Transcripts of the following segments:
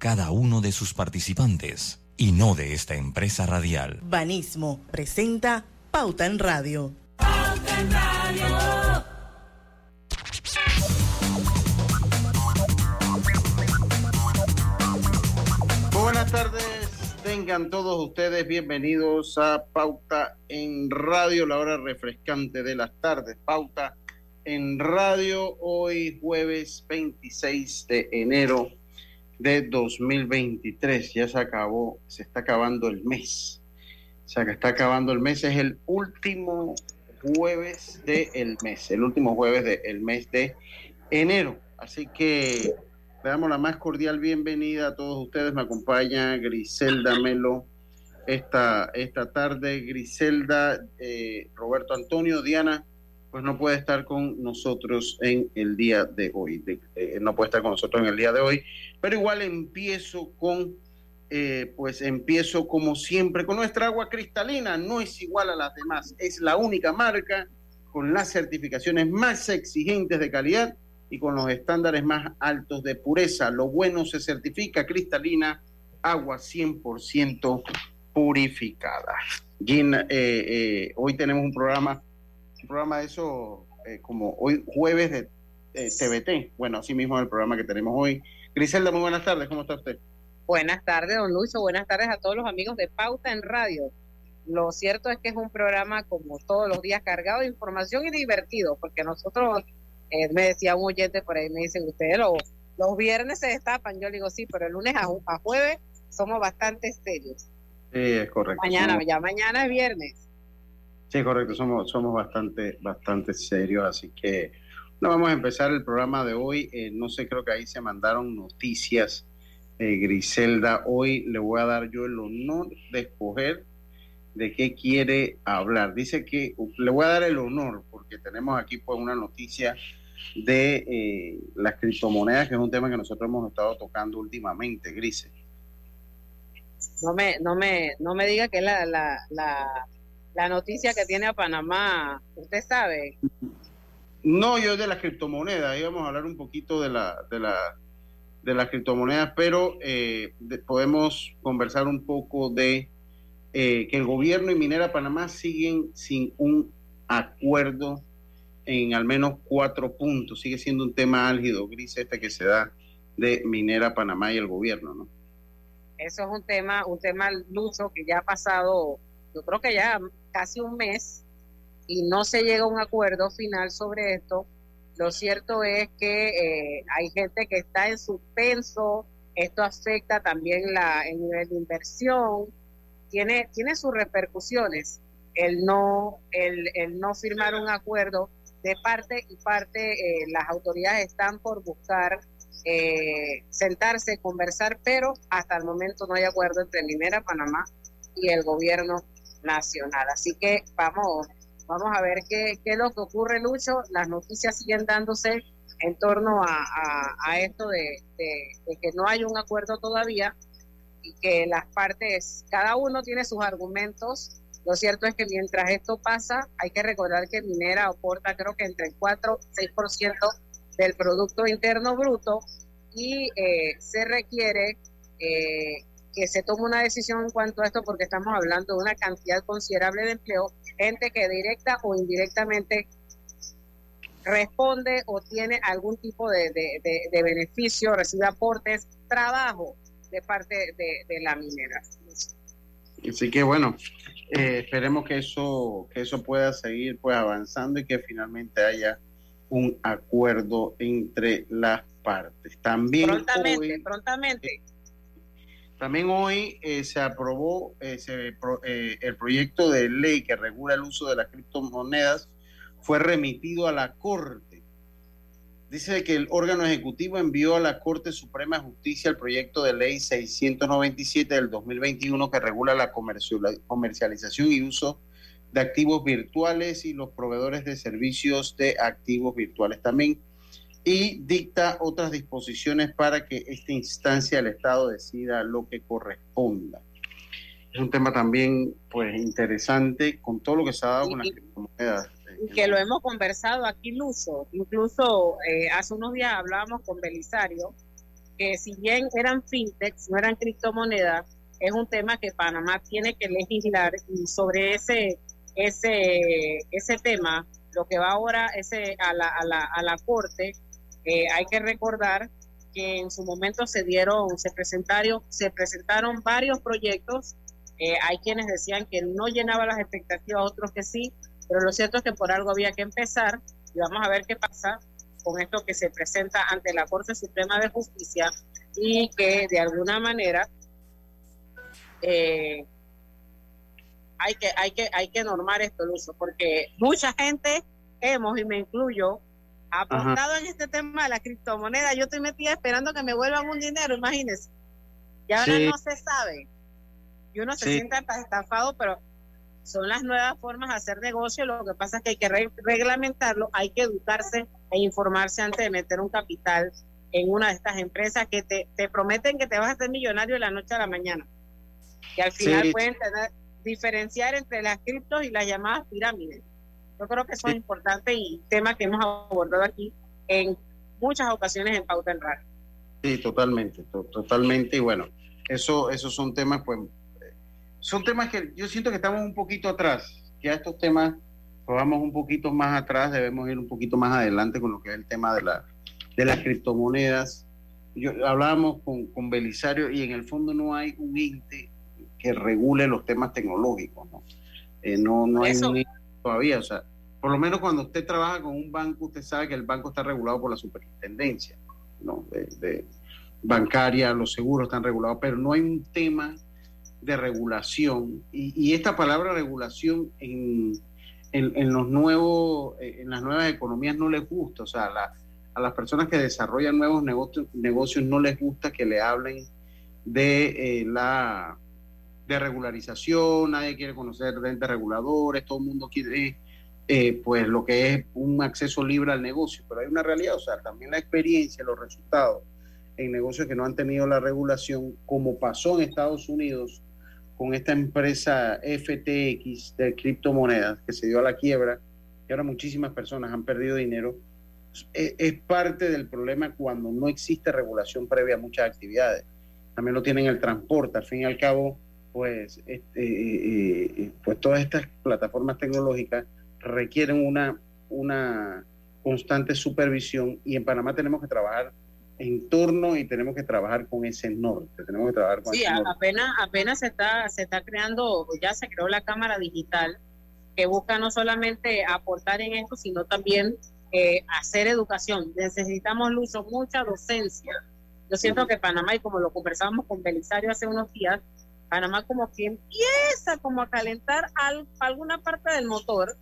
cada uno de sus participantes y no de esta empresa radial. Banismo presenta Pauta en Radio. Pauta en Radio. Buenas tardes, tengan todos ustedes bienvenidos a Pauta en Radio, la hora refrescante de las tardes. Pauta en Radio hoy jueves 26 de enero de 2023. Ya se acabó, se está acabando el mes. O sea que está acabando el mes, es el último jueves del mes, el último jueves del mes de enero. Así que le damos la más cordial bienvenida a todos ustedes. Me acompaña Griselda Melo esta, esta tarde. Griselda, eh, Roberto Antonio, Diana pues no puede estar con nosotros en el día de hoy. Eh, no puede estar con nosotros en el día de hoy, pero igual empiezo con, eh, pues empiezo como siempre con nuestra agua cristalina. No es igual a las demás, es la única marca con las certificaciones más exigentes de calidad y con los estándares más altos de pureza. Lo bueno se certifica cristalina, agua 100% purificada. Gina, eh, hoy tenemos un programa un programa de eso eh, como hoy jueves de TVT. Bueno, así mismo el programa que tenemos hoy. Griselda, muy buenas tardes, ¿cómo está usted? Buenas tardes, don Lucho, buenas tardes a todos los amigos de Pauta en Radio. Lo cierto es que es un programa como todos los días cargado de información y divertido, porque nosotros, eh, me decía un oyente por ahí, me dicen, ustedes los, los viernes se destapan, yo le digo sí, pero el lunes a, a jueves somos bastante serios. Sí, es correcto. Mañana, ya mañana es viernes. Sí, correcto, somos, somos bastante, bastante serios, así que no vamos a empezar el programa de hoy. Eh, no sé, creo que ahí se mandaron noticias, eh, Griselda. Hoy le voy a dar yo el honor de escoger de qué quiere hablar. Dice que le voy a dar el honor porque tenemos aquí pues una noticia de eh, las criptomonedas, que es un tema que nosotros hemos estado tocando últimamente, Grise. No me, no me, no me diga que la, la, la la noticia que tiene a Panamá, ¿usted sabe? No, yo de las criptomonedas, íbamos a hablar un poquito de la, de la, de las criptomonedas, pero eh, podemos conversar un poco de eh, que el gobierno y Minera Panamá siguen sin un acuerdo en al menos cuatro puntos. Sigue siendo un tema álgido, gris este que se da de Minera Panamá y el gobierno, ¿no? Eso es un tema, un tema luso que ya ha pasado yo creo que ya casi un mes y no se llega a un acuerdo final sobre esto. Lo cierto es que eh, hay gente que está en suspenso, esto afecta también la, el nivel de inversión, tiene, tiene sus repercusiones el no, el, no firmar un acuerdo de parte y parte, eh, las autoridades están por buscar eh, sentarse, conversar, pero hasta el momento no hay acuerdo entre Minera Panamá y el gobierno nacional. Así que vamos, vamos a ver qué, qué es lo que ocurre, Lucho. Las noticias siguen dándose en torno a, a, esto de, de, que no hay un acuerdo todavía y que las partes, cada uno tiene sus argumentos. Lo cierto es que mientras esto pasa, hay que recordar que Minera aporta creo que entre el 4 y 6% del Producto Interno Bruto y eh, se requiere eh, que se tome una decisión en cuanto a esto porque estamos hablando de una cantidad considerable de empleo, gente que directa o indirectamente responde o tiene algún tipo de, beneficio, recibe aportes, trabajo de parte de, la minera. Así que bueno, eh, esperemos que eso, que eso pueda seguir pues avanzando y que finalmente haya un acuerdo entre las partes. También prontamente, prontamente. También hoy eh, se aprobó eh, eh, el proyecto de ley que regula el uso de las criptomonedas, fue remitido a la Corte. Dice que el órgano ejecutivo envió a la Corte Suprema de Justicia el proyecto de ley 697 del 2021 que regula la comercialización y uso de activos virtuales y los proveedores de servicios de activos virtuales. También y dicta otras disposiciones para que esta instancia del Estado decida lo que corresponda. Es un tema también pues interesante con todo lo que se ha dado con las criptomonedas. Y que lo hemos conversado aquí, Luso. Incluso eh, hace unos días hablábamos con Belisario porque si bien eran fintechs, no eran criptomonedas, es un tema que Panamá tiene que legislar y sobre ese, ese, ese tema, lo que va ahora ese, a, la, a, la, a la Corte, eh, hay que recordar que en su momento se dieron, se presentaron, se presentaron varios proyectos. Eh, hay quienes decían que no llenaba las expectativas, otros que sí, pero lo cierto es que por algo había que empezar y vamos a ver qué pasa con esto que se presenta ante la Corte Suprema de Justicia y que de alguna manera eh, hay que hay que hay que normar esto uso porque mucha gente hemos y me incluyo apostado en este tema de la criptomoneda. Yo estoy metida esperando que me vuelvan un dinero, imagínense. Y ahora no se sabe. Y uno se siente estafado, pero son las nuevas formas de hacer negocio. Lo que pasa es que hay que reglamentarlo, hay que educarse e informarse antes de meter un capital en una de estas empresas que te, te prometen que te vas a hacer millonario de la noche a la mañana. Y al final pueden tener, diferenciar entre las criptos y las llamadas pirámides. Yo creo que eso es importante y tema que hemos abordado aquí en muchas ocasiones en Pauta en Radio. Sí, totalmente, totalmente. Y bueno, eso, esos son temas, pues, son temas que yo siento que estamos un poquito atrás. Que a estos temas, pues vamos un poquito más atrás, debemos ir un poquito más adelante con lo que es el tema de, la, de las criptomonedas. Yo, hablábamos con, con Belisario y en el fondo no hay un ente que regule los temas tecnológicos, ¿no? Eh, no, no hay un todavía, o sea, por lo menos cuando usted trabaja con un banco, usted sabe que el banco está regulado por la superintendencia, ¿no? De, bancaria, los seguros están regulados, pero no hay un tema de regulación. Y, esta palabra regulación en, en, los nuevos, en las nuevas economías no les gusta. O sea, a las personas que desarrollan nuevos negocios, negocios no les gusta que le hablen de eh, la de regularización, nadie quiere conocer de entes reguladores, todo el mundo quiere eh, pues lo que es un acceso libre al negocio, pero hay una realidad, o sea, también la experiencia, los resultados en negocios que no han tenido la regulación, como pasó en Estados Unidos con esta empresa FTX de criptomonedas que se dio a la quiebra y ahora muchísimas personas han perdido dinero, es, es parte del problema cuando no existe regulación previa a muchas actividades. También lo tienen el transporte, al fin y al cabo, pues, este, eh, eh, pues todas estas plataformas tecnológicas requieren una, una constante supervisión y en Panamá tenemos que trabajar en torno y tenemos que trabajar con ese norte, tenemos que trabajar con sí, apenas apenas se está se está creando, ya se creó la cámara digital que busca no solamente aportar en esto, sino también eh, hacer educación. Necesitamos uso mucha docencia. Yo siento que Panamá, y como lo conversamos con Belisario hace unos días, Panamá como que empieza como a calentar alguna parte del motor,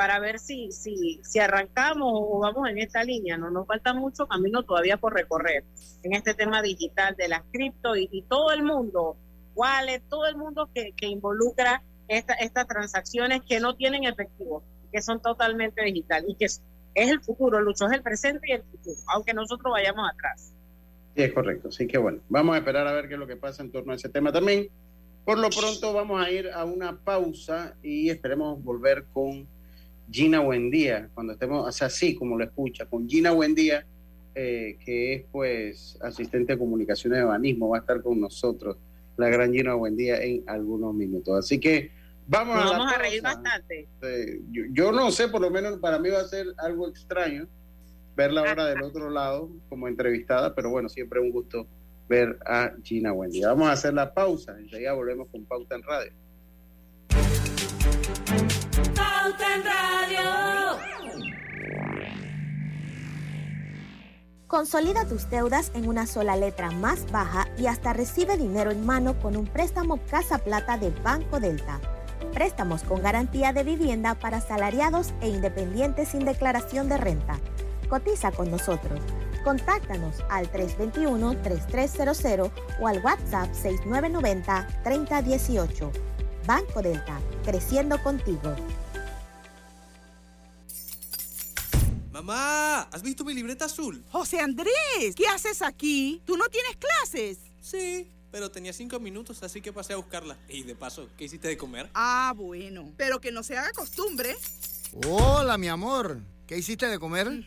para ver si, si, si arrancamos o vamos en esta línea. No nos falta mucho camino todavía por recorrer en este tema digital de las cripto y, todo el mundo, wallet, todo el mundo que, que involucra esta, estas transacciones que no tienen efectivo, que son totalmente digital y que es, el futuro, Lucho, el presente y el futuro, aunque nosotros vayamos atrás. Sí, es correcto. Así que bueno, vamos a esperar a ver qué es lo que pasa en torno a ese tema también. Por lo pronto vamos a ir a una pausa y esperemos volver con Gina Buendía, cuando estemos, o sea, así como lo escucha, con Gina Buendía, eh, que es pues asistente de comunicaciones de Banismo, va a estar con nosotros, la gran Gina Buendía, en algunos minutos. Así que vamos, a, vamos a reír bastante. yo, no sé, por lo menos para mí va a ser algo extraño verla ahora del otro lado como entrevistada, pero bueno, siempre un gusto ver a Gina Buendía. Vamos a hacer la pausa, enseguida volvemos con Pauta en Radio. Consolida tus deudas en una sola letra más baja y hasta recibe dinero en mano con un préstamo Casa Plata de Banco Delta. Préstamos con garantía de vivienda para salariados e independientes sin declaración de renta. Cotiza con nosotros. Contáctanos al 321-3300 o al WhatsApp 6990-3018. Banco Delta, creciendo contigo. Mamá, ¿has visto mi libreta azul? José Andrés, ¿qué haces aquí? ¿Tú no tienes clases? Sí, pero tenía cinco minutos, así que pasé a buscarla. Y de paso, ¿qué hiciste de comer? Ah, bueno, pero que no se haga costumbre. Hola, mi amor. ¿Qué hiciste de comer? Mm,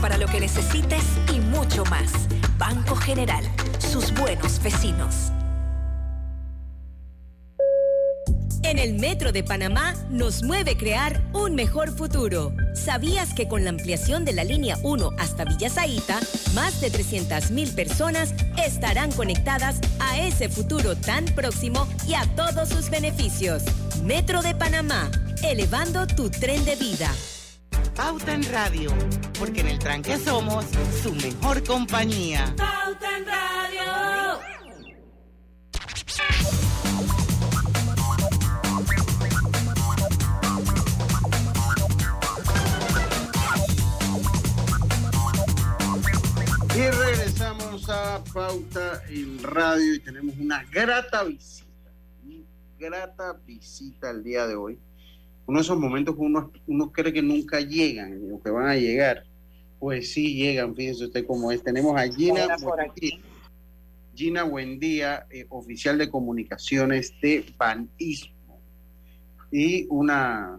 para lo que necesites y mucho más. Banco General, sus buenos vecinos. En el Metro de Panamá nos mueve crear un mejor futuro. ¿Sabías que con la ampliación de la línea 1 hasta Villa Zaita, más de 300.000 personas estarán conectadas a ese futuro tan próximo y a todos sus beneficios? Metro de Panamá, elevando tu tren de vida. Pauta en Radio, porque en el tranque somos su mejor compañía. Pauta en Radio. Y regresamos a Pauta en Radio y tenemos una grata visita, grata visita el día de hoy. Uno de esos momentos que uno, uno cree que nunca llegan o que van a llegar, pues sí llegan, fíjense usted cómo es. Tenemos a Gina Buendía, Gina Buendía, eh, oficial de comunicaciones de Banismo. Y una,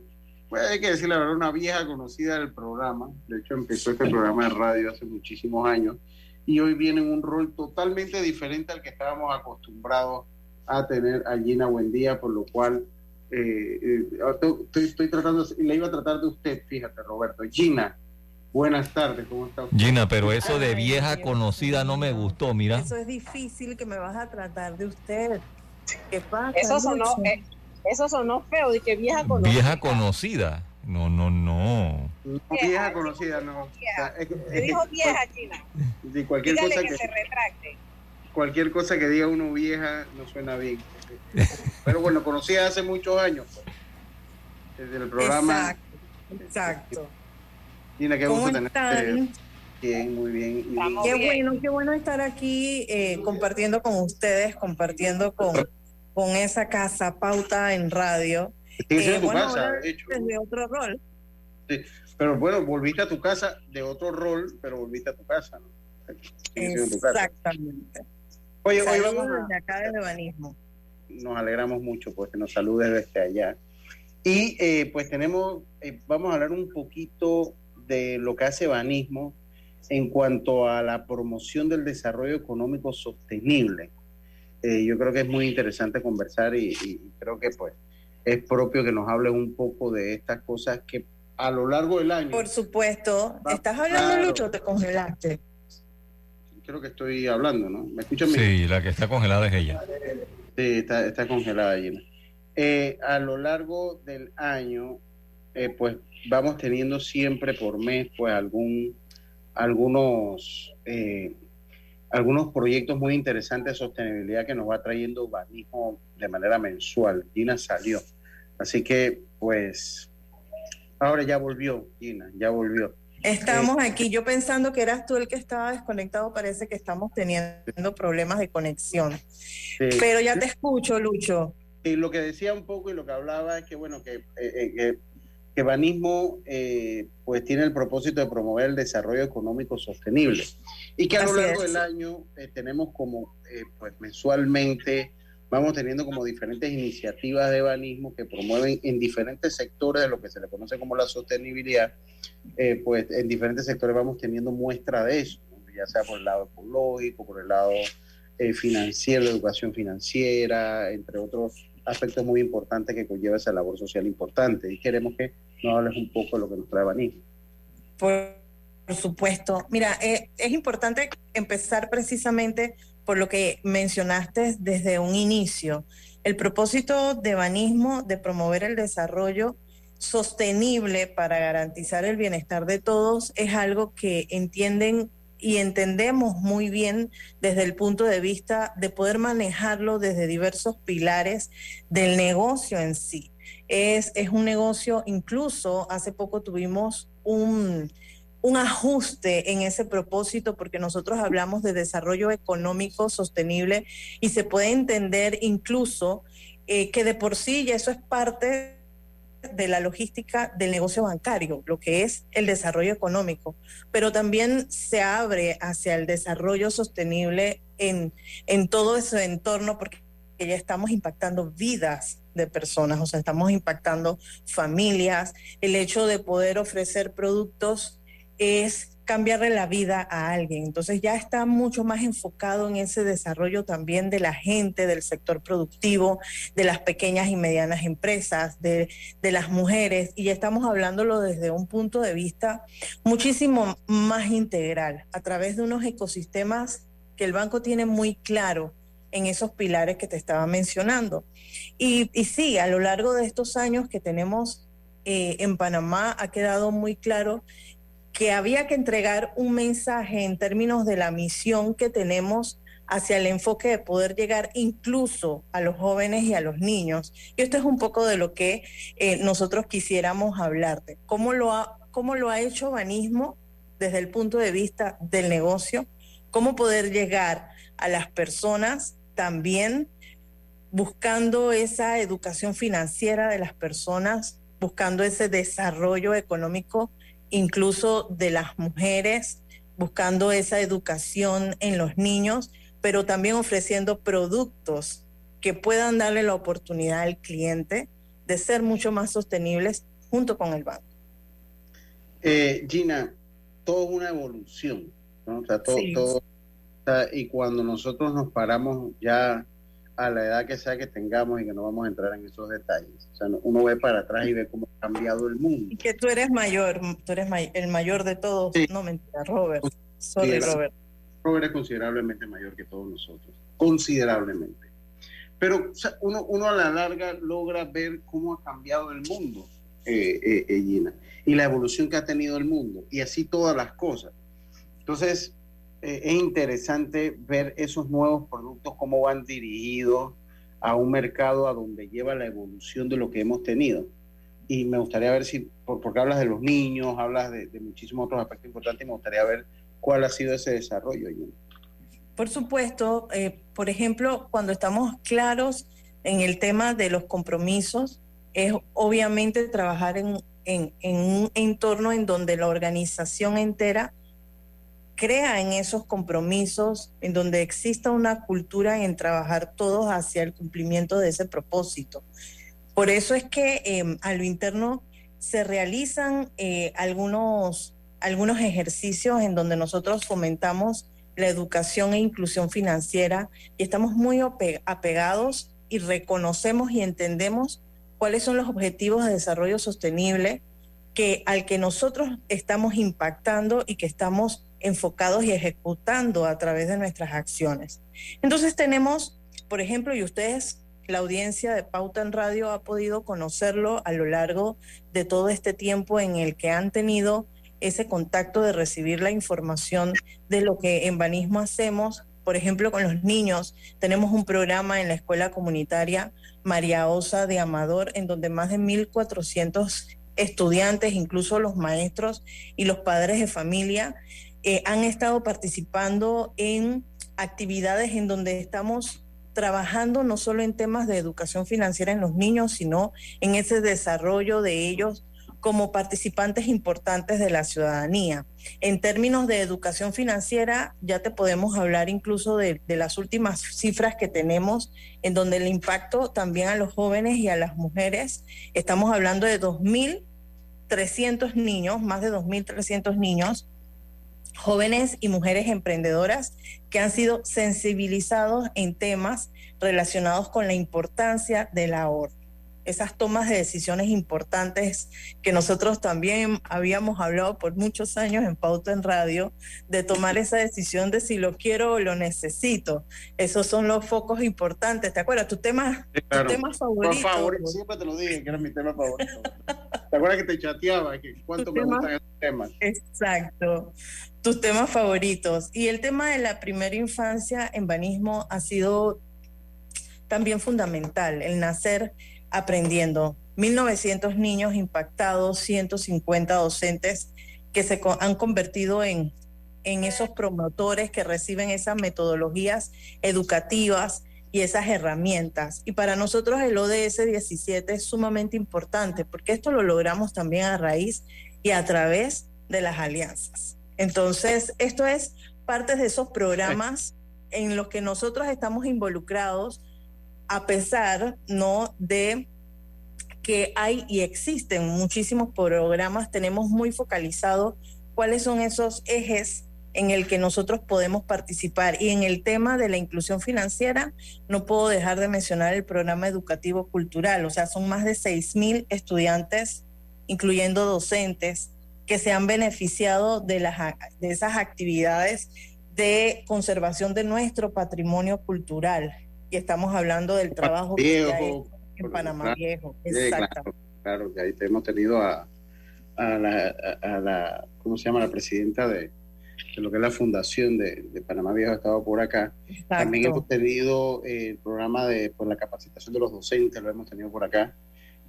pues hay que decir la verdad, una vieja conocida del programa. De hecho, empezó este programa de radio hace muchísimos años y hoy viene en un rol totalmente diferente al que estábamos acostumbrados a tener a Gina Buendía, por lo cual eh, eh, estoy, estoy, tratando, le iba a tratar de usted, fíjate, Roberto. Gina, buenas tardes, ¿cómo está usted? Gina, pero eso de vieja conocida no me gustó, mira. Eso es difícil que me vas a tratar de usted. ¿Qué pasa? Eso sonó, eh, eso sonó feo, de que vieja conocida. Vieja conocida. No, no, no. vieja, conocida, no. Vieja. O sea, es, es, dijo vieja, China. Sí, cualquier Dígale cosa que, que, se retracte. cualquier cosa que diga uno vieja no suena bien. Pero bueno, conocida hace muchos años, pues. Desde el programa. Exacto. exacto. Gina, qué ¿Cómo gusto están? tenerte. Bien, muy bien. Y bien. Qué bueno, qué bueno estar aquí eh, compartiendo con ustedes, compartiendo con, con esa casa pauta en radio. En Eh, tu bueno, casa, de hecho. desde otro rol. Sí, Pero bueno, volviste a tu casa de otro rol, pero volviste a tu casa, ¿no? Siendo tu casa. Exactamente. Oye, hoy vamos a, acá. Nos alegramos mucho pues que nos saludes desde allá. Y eh, pues tenemos, eh, vamos a hablar un poquito de lo que hace Banismo en cuanto a la promoción del desarrollo económico sostenible. Eh, yo creo que es muy interesante conversar y, y creo que pues es propio que nos hables un poco de estas cosas que a lo largo del año, Por supuesto. Va- ¿Estás hablando, claro. Lucho, o te congelaste? creo que estoy hablando, ¿no? ¿Me escuchan bien? Sí, la que está congelada es ella. Sí, está, congelada Gina. Eh, a lo largo del año, eh, pues vamos teniendo siempre por mes, pues algún, algunos, eh, algunos proyectos muy interesantes de sostenibilidad que nos va trayendo Banismo de manera mensual. Gina salió. Así que, pues, ahora ya volvió, Gina, ya volvió. Estamos aquí. Yo pensando que eras tú el que estaba desconectado, parece que estamos teniendo problemas de conexión. Pero ya te escucho, Lucho. Y lo que decía un poco y lo que hablaba es que, bueno, que, eh, eh, que, que Banismo eh, pues tiene el propósito de promover el desarrollo económico sostenible y que a lo largo es. del año eh, tenemos como, eh, pues mensualmente, vamos teniendo como diferentes iniciativas de Banismo que promueven en diferentes sectores de lo que se le conoce como la sostenibilidad, eh, pues en diferentes sectores vamos teniendo muestra de eso, ya sea por el lado ecológico, por el lado eh, financiero, educación financiera, entre otros aspectos muy importantes que conlleva esa labor social importante. Y queremos que nos hables un poco de lo que nos trae Banismo. Por, supuesto. Mira, eh, es importante empezar precisamente por lo que mencionaste desde un inicio. El propósito de Banismo de promover el desarrollo sostenible para garantizar el bienestar de todos es algo que entienden y entendemos muy bien desde el punto de vista de poder manejarlo desde diversos pilares del negocio en sí. Es, es un negocio, incluso hace poco tuvimos un, un ajuste en ese propósito porque nosotros hablamos de desarrollo económico sostenible y se puede entender incluso eh, que de por sí ya eso es parte de la logística del negocio bancario, lo que es el desarrollo económico, pero también se abre hacia el desarrollo sostenible en, en todo ese entorno porque ya estamos impactando vidas de personas, o sea, estamos impactando familias, el hecho de poder ofrecer productos es cambiarle la vida a alguien. Entonces ya está mucho más enfocado en ese desarrollo también de la gente, del sector productivo, de las pequeñas y medianas empresas, de, de las mujeres, y ya estamos hablándolo desde un punto de vista muchísimo más integral, a través de unos ecosistemas que el banco tiene muy claro en esos pilares que te estaba mencionando. Y, y sí, a lo largo de estos años que tenemos eh, en Panamá ha quedado muy claro que había que entregar un mensaje en términos de la misión que tenemos hacia el enfoque de poder llegar incluso a los jóvenes y a los niños. Y esto es un poco de lo que eh, nosotros quisiéramos hablarte. ¿Cómo lo, ha, ¿Cómo lo ha hecho Banismo desde el punto de vista del negocio? ¿Cómo poder llegar a las personas también buscando esa educación financiera de las personas, buscando ese desarrollo económico incluso de las mujeres, buscando esa educación en los niños, pero también ofreciendo productos que puedan darle la oportunidad al cliente de ser mucho más sostenibles junto con el banco. Eh, Gina, todo es una evolución, ¿no? O sea, todo, todo y cuando nosotros nos paramos ya a la edad que sea que tengamos y que no vamos a entrar en esos detalles. O sea, uno ve para atrás y ve cómo ha cambiado el mundo. Y que tú eres mayor, tú eres el mayor de todos. No, mentira, Robert. Sorry, Robert. Robert es considerablemente mayor que todos nosotros. Considerablemente. Pero uno, uno a la larga logra ver cómo ha cambiado el mundo, eh, eh, eh, Gina, y la evolución que ha tenido el mundo, y así todas las cosas. Entonces, eh, es interesante ver esos nuevos productos, cómo van dirigidos a un mercado a donde lleva la evolución de lo que hemos tenido. Y me gustaría ver si, porque hablas de los niños, hablas de, muchísimos otros aspectos importantes, me gustaría ver cuál ha sido ese desarrollo. Por supuesto, eh, por ejemplo, cuando estamos claros en el tema de los compromisos, es obviamente trabajar en, en un entorno en donde la organización entera crea en esos compromisos, en donde exista una cultura en trabajar todos hacia el cumplimiento de ese propósito. Por eso es que em, a lo interno se realizan eh, algunos, algunos ejercicios en donde nosotros fomentamos la educación e inclusión financiera y estamos muy apegados y reconocemos y entendemos cuáles son los objetivos de desarrollo sostenible que al que nosotros estamos impactando y que estamos enfocados y ejecutando a través de nuestras acciones. Entonces tenemos, por ejemplo, y ustedes, la audiencia de Pauta en Radio ha podido conocerlo a lo largo de todo este tiempo en el que han tenido ese contacto de recibir la información de lo que en Banismo hacemos. Por ejemplo, con los niños tenemos un programa en la escuela comunitaria María Osa de Amador, en donde más de 1.400 estudiantes, incluso los maestros y los padres de familia, eh, han estado participando en actividades en donde estamos trabajando no solo en temas de educación financiera en los niños, sino en ese desarrollo de ellos como participantes importantes de la ciudadanía. En términos de educación financiera, ya te podemos hablar incluso de, de, las últimas cifras que tenemos, en donde el impacto también a los jóvenes y a las mujeres, estamos hablando de 2.300 niños, más de 2.300 niños jóvenes y mujeres emprendedoras que han sido sensibilizados en temas relacionados con la importancia del ahorro. esas tomas de decisiones importantes que nosotros también habíamos hablado por muchos años en Pauta en Radio, de tomar esa decisión de si lo quiero o lo necesito. Esos son los focos importantes. ¿Te acuerdas? Tu tema, tu tema favorito. Siempre te lo dije, que era mi tema favorito. ¿Te acuerdas que te chateaba? Que ¿Cuánto me gustan esos temas? Exacto. Tus temas favoritos. Y el tema de la primera infancia en banismo ha sido también fundamental, el nacer aprendiendo. 1.900 niños impactados, 150 docentes que se han convertido en, en esos promotores que reciben esas metodologías educativas y esas herramientas. Y para nosotros el ODS 17 es sumamente importante porque esto lo logramos también a raíz y a través de las alianzas. Entonces, esto es parte de esos programas en los que nosotros estamos involucrados a pesar no de que hay y existen muchísimos programas, tenemos muy focalizado cuáles son esos ejes en el que nosotros podemos participar. Y en el tema de la inclusión financiera, no puedo dejar de mencionar el programa educativo cultural, o sea, son más de 6.000 estudiantes, incluyendo docentes, que se han beneficiado de, las, de esas actividades de conservación de nuestro patrimonio cultural y estamos hablando del trabajo viejo, en Panamá Viejo. Exacto. Claro, que ahí hemos tenido a, a, la, a, la, ¿cómo se llama? La presidenta de, de lo que es la fundación de, de Panamá Viejo, ha estado por acá. También hemos tenido eh, el programa de por la capacitación de los docentes, lo hemos tenido por acá.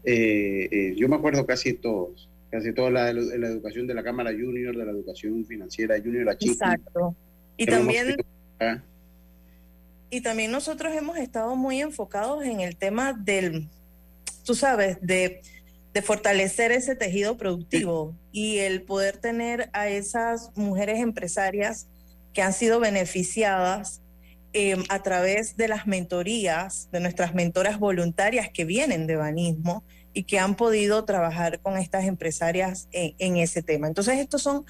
Eh, eh, yo me acuerdo casi todos, casi toda la, la, educación de la Cámara Junior, de la educación financiera Junior, la chica. Exacto. Y también y también nosotros hemos estado muy enfocados en el tema del, tú sabes, de, fortalecer ese tejido productivo y el poder tener a esas mujeres empresarias que han sido beneficiadas em, a través de las mentorías, de nuestras mentoras voluntarias que vienen de Banismo y que han podido trabajar con estas empresarias en, ese tema. Entonces, estos son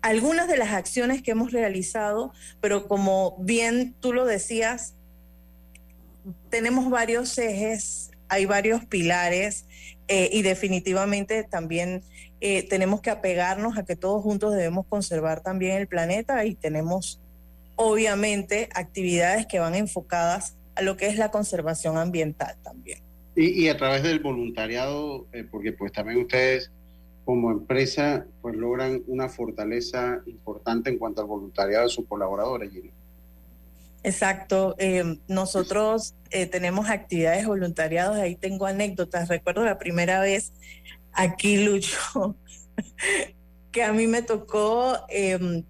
algunas de las acciones que hemos realizado, pero como bien tú lo decías, tenemos varios ejes, hay varios pilares eh, y definitivamente también eh, tenemos que apegarnos a que todos juntos debemos conservar también el planeta y tenemos obviamente actividades que van enfocadas a lo que es la conservación ambiental también. Y, a través del voluntariado, eh, porque pues también ustedes como empresa pues logran una fortaleza importante en cuanto al voluntariado de sus colaboradores, Exacto. Eh, nosotros eh, tenemos actividades voluntariadas, ahí tengo anécdotas. Recuerdo la primera vez aquí, Lucho, que a mí me tocó, em,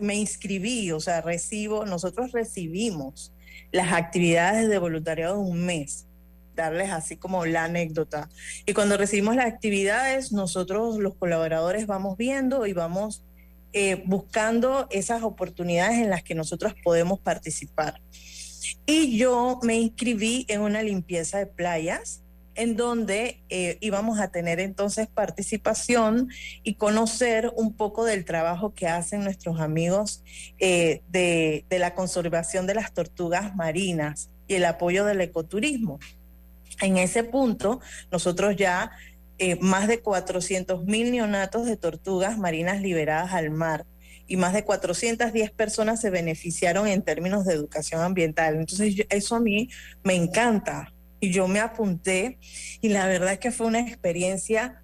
me inscribí, o sea, recibo, nosotros recibimos las actividades de voluntariado de un mes darles así como la anécdota. Y cuando recibimos las actividades, nosotros los colaboradores vamos viendo y vamos eh, buscando esas oportunidades en las que nosotros podemos participar. Y yo me inscribí en una limpieza de playas en donde eh, íbamos a tener entonces participación y conocer un poco del trabajo que hacen nuestros amigos eh, de, de la conservación de las tortugas marinas y el apoyo del ecoturismo. En ese punto, nosotros ya eh, más de 400 mil neonatos de tortugas marinas liberadas al mar y más de 410 personas se beneficiaron en términos de educación ambiental. Entonces, eso a mí me encanta. Y yo me apunté y la verdad es que fue una experiencia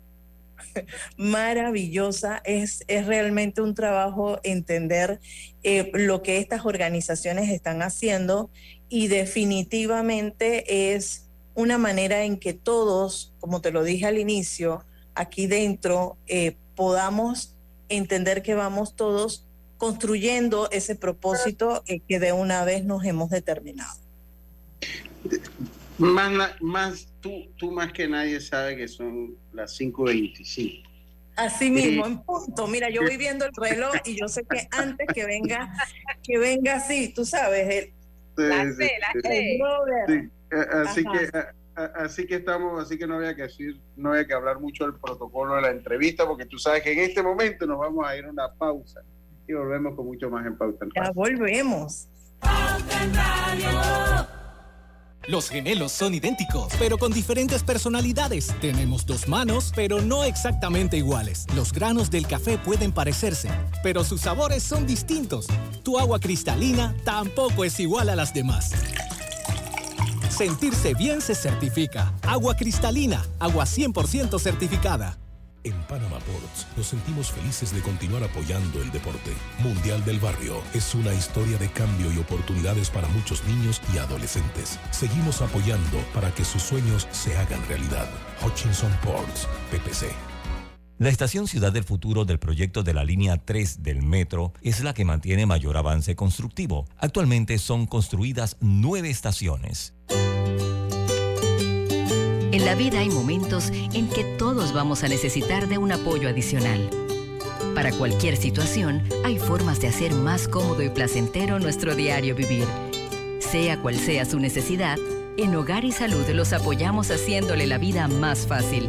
maravillosa. Es, es realmente un trabajo entender eh, lo que estas organizaciones están haciendo y definitivamente es una manera en que todos, como te lo dije al inicio, aquí dentro eh, podamos entender que vamos todos construyendo ese propósito eh, que de una vez nos hemos determinado. Más, más tú, tú más que nadie sabe que son las 5.25. Así mismo, en punto. Mira, yo voy viendo el reloj y yo sé que antes que venga, que venga así, tú sabes, el, la sé, la Así que, así que estamos, así que no había que decir, no había que hablar mucho del protocolo de la entrevista, porque tú sabes que en este momento nos vamos a ir a una pausa y volvemos con mucho más en Pauta Ya volvemos. Los gemelos son idénticos, pero con diferentes personalidades. Tenemos dos manos, pero no exactamente iguales. Los granos del café pueden parecerse, pero sus sabores son distintos. Tu agua cristalina tampoco es igual a las demás. Sentirse bien se certifica. Agua cristalina, agua 100% certificada. En Panama Ports nos sentimos felices de continuar apoyando el deporte. Mundial del Barrio es una historia de cambio y oportunidades para muchos niños y adolescentes. Seguimos apoyando para que sus sueños se hagan realidad. Hutchinson Ports, PPC. La estación Ciudad del Futuro del proyecto de la línea 3 del metro es la que mantiene mayor avance constructivo. Actualmente son construidas nueve estaciones. En la vida hay momentos en que todos vamos a necesitar de un apoyo adicional. Para cualquier situación, hay formas de hacer más cómodo y placentero nuestro diario vivir. Sea cual sea su necesidad, en Hogar y Salud los apoyamos haciéndole la vida más fácil,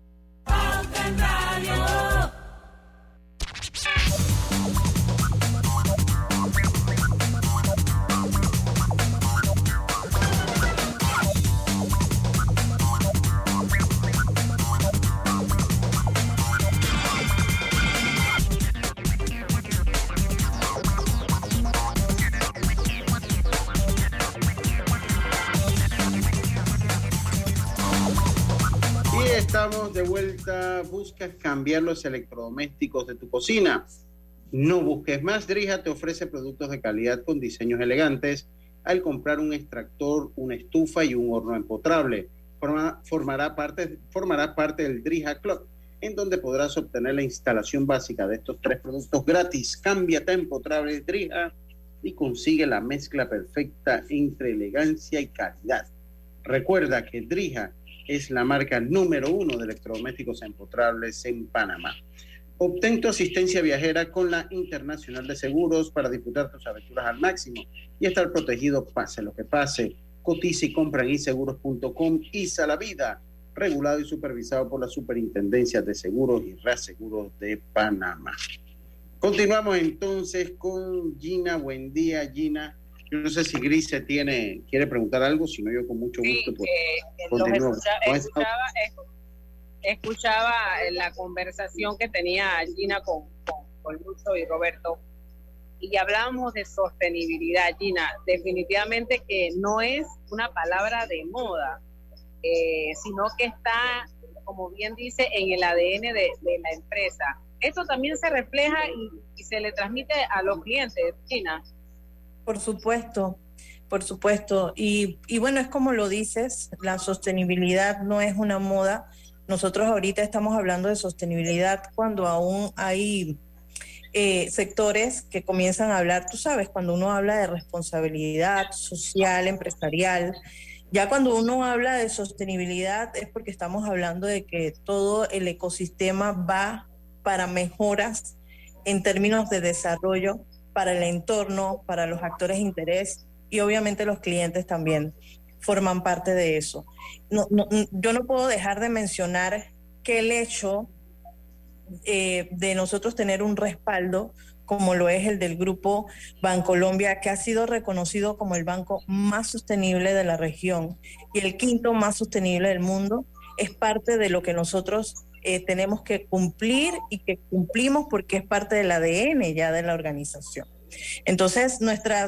Buscas cambiar los electrodomésticos de tu cocina. No busques más. Drija te ofrece productos de calidad con diseños elegantes al comprar un extractor, una estufa y un horno empotrable. formará, parte, formará parte del Drija Club, en donde podrás obtener la instalación básica de estos tres productos gratis. Cámbiate a empotrable Drija y consigue la mezcla perfecta entre elegancia y calidad. Recuerda que Drija es la marca número uno de electrodomésticos empotrables en Panamá. Obtén tu asistencia viajera con la Internacional de Seguros para disfrutar tus aventuras al máximo y estar protegido pase lo que pase. Cotiza y compra en inseguros.com y la vida, regulado y supervisado por la Superintendencia de Seguros y Reaseguros de Panamá. Continuamos entonces con Gina. Buen día, Gina. Yo no sé si Gris tiene, quiere preguntar algo, si no yo con mucho gusto. Pues, escuchaba, escuchaba, la conversación que tenía Gina con, con, Lucho y Roberto y hablábamos de sostenibilidad, Gina. Definitivamente que no es una palabra de moda, eh, sino que está, como bien dice, en el ADN de, la empresa. Esto también se refleja y, y se le transmite a los clientes, Gina. Por supuesto, por supuesto. Y, bueno, es como lo dices, la sostenibilidad no es una moda. Nosotros ahorita estamos hablando de sostenibilidad cuando aún hay eh, sectores que comienzan a hablar, tú sabes, cuando uno habla de responsabilidad social, empresarial, ya cuando uno habla de sostenibilidad es porque estamos hablando de que todo el ecosistema va para mejoras en términos de desarrollo para el entorno, para los actores de interés y obviamente los clientes también forman parte de eso. yo no puedo dejar de mencionar que el hecho eh, de nosotros tener un respaldo como lo es el del grupo Bancolombia, que ha sido reconocido como el banco más sostenible de la región y el quinto más sostenible del mundo, es parte de lo que nosotros eh, tenemos que cumplir y que cumplimos porque es parte del ADN ya de la organización. Entonces, nuestra,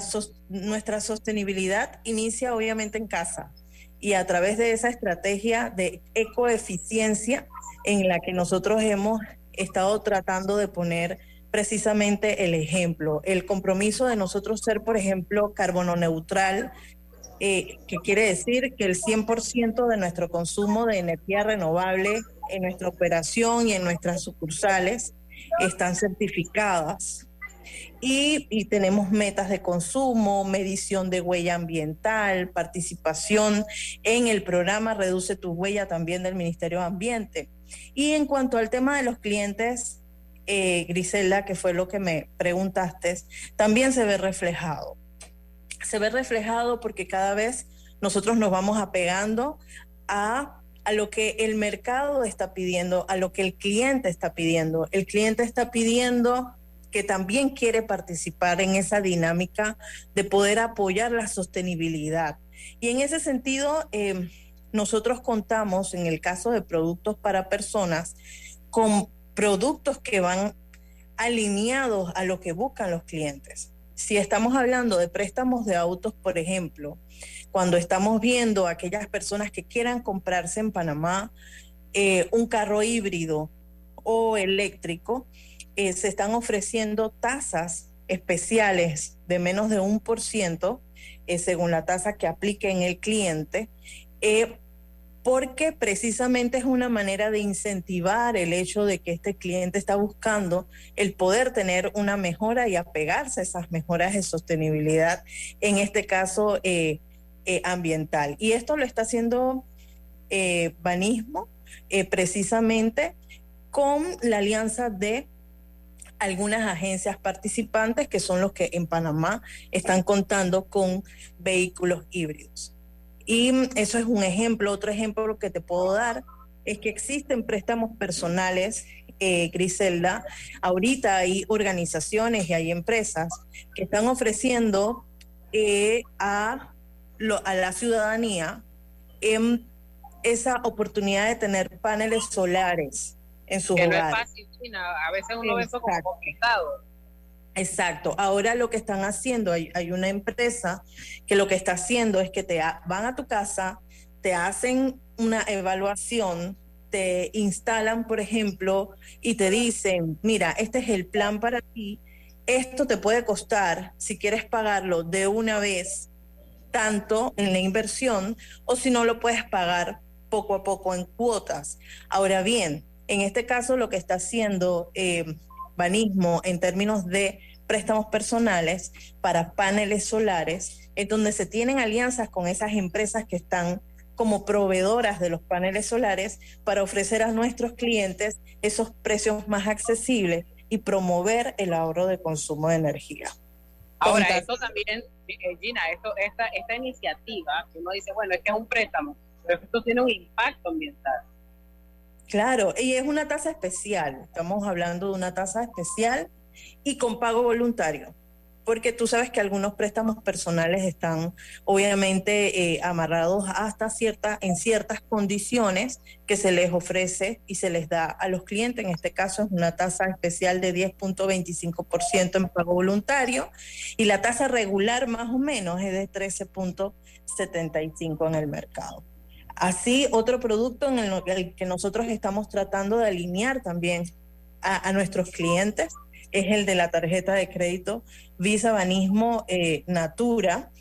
nuestra sostenibilidad inicia obviamente en casa y a través de esa estrategia de ecoeficiencia en la que nosotros hemos estado tratando de poner precisamente el ejemplo, el compromiso de nosotros ser, por ejemplo, carbono neutral, eh, que quiere decir que el 100% de nuestro consumo de energía renovable en nuestra operación y en nuestras sucursales están certificadas. Y, tenemos metas de consumo, medición de huella ambiental, participación en el programa Reduce tu huella también del Ministerio de Ambiente. Y en cuanto al tema de los clientes, eh, Griselda, que fue lo que me preguntaste, también se ve reflejado. Se ve reflejado porque cada vez nosotros nos vamos apegando a, a lo que el mercado está pidiendo, a lo que el cliente está pidiendo. El cliente está pidiendo que también quiere participar en esa dinámica de poder apoyar la sostenibilidad. Y en ese sentido, eh, nosotros contamos, en el caso de productos para personas, con productos que van alineados a lo que buscan los clientes. Si estamos hablando de préstamos de autos, por ejemplo, cuando estamos viendo a aquellas personas que quieran comprarse en Panamá eh, un carro híbrido o eléctrico, eh, se están ofreciendo tasas especiales de menos de un por ciento, eh, según la tasa que aplique en el cliente, porque precisamente es una manera de incentivar el hecho de que este cliente está buscando el poder tener una mejora y apegarse a esas mejoras de sostenibilidad, en este caso eh, eh, ambiental. Y esto lo está haciendo eh, Banismo precisamente con la alianza de algunas agencias participantes que son los que en Panamá están contando con vehículos híbridos. Y eso es un ejemplo. Otro ejemplo que te puedo dar es que existen préstamos personales, eh, Griselda. Ahorita hay organizaciones y hay empresas que están ofreciendo eh, a, a la ciudadanía em, esa oportunidad de tener paneles solares en sus que hogares. No es fácil, China. A veces uno ve eso como complicado. Exacto. Ahora lo que están haciendo, hay, una empresa que lo que está haciendo es que te van a tu casa, te hacen una evaluación, te instalan, por ejemplo, y te dicen, mira, este es el plan para ti, esto te puede costar, si quieres pagarlo de una vez, tanto en la inversión, o si no lo puedes pagar poco a poco en cuotas. Ahora bien, en este caso lo que está haciendo... Eh, Banismo en términos de préstamos personales para paneles solares, en donde se tienen alianzas con esas empresas que están como proveedoras de los paneles solares para ofrecer a nuestros clientes esos precios más accesibles y promover el ahorro de consumo de energía. Ahora, esto también, eh, Gina, esto, esta, esta iniciativa, que uno dice, bueno, es que es un préstamo, pero esto tiene un impacto ambiental. Claro, y es una tasa especial. Estamos hablando de una tasa especial y con pago voluntario, porque tú sabes que algunos préstamos personales están obviamente eh, amarrados hasta cierta, en ciertas condiciones que se les ofrece y se les da a los clientes. En este caso es una tasa especial de 10.25% en pago voluntario y la tasa regular más o menos es de 13.75 en el mercado. Así, otro producto en el que nosotros estamos tratando de alinear también a, nuestros clientes es el de la tarjeta de crédito Visa Banismo eh, Natura,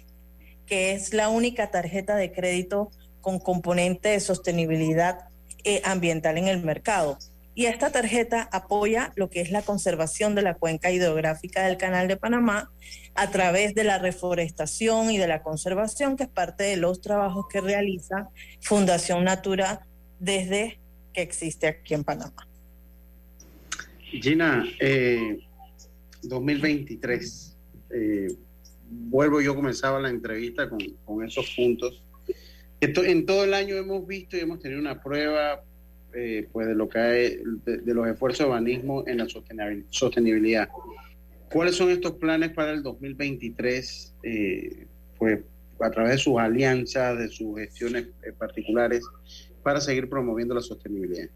que es la única tarjeta de crédito con componente de sostenibilidad eh, ambiental en el mercado. Y esta tarjeta apoya lo que es la conservación de la cuenca hidrográfica del Canal de Panamá a través de la reforestación y de la conservación, que es parte de los trabajos que realiza Fundación Natura desde que existe aquí en Panamá. Gina, 2023, eh, eh, vuelvo, yo comenzaba la entrevista con, con esos puntos. en todo el año hemos visto y hemos tenido una prueba eh, pues de lo que hay, de, los esfuerzos de banismo en la sostenibilidad. ¿Cuáles son estos planes para el 2023? Eh, pues a través de sus alianzas, de sus gestiones eh, particulares, para seguir promoviendo la sostenibilidad.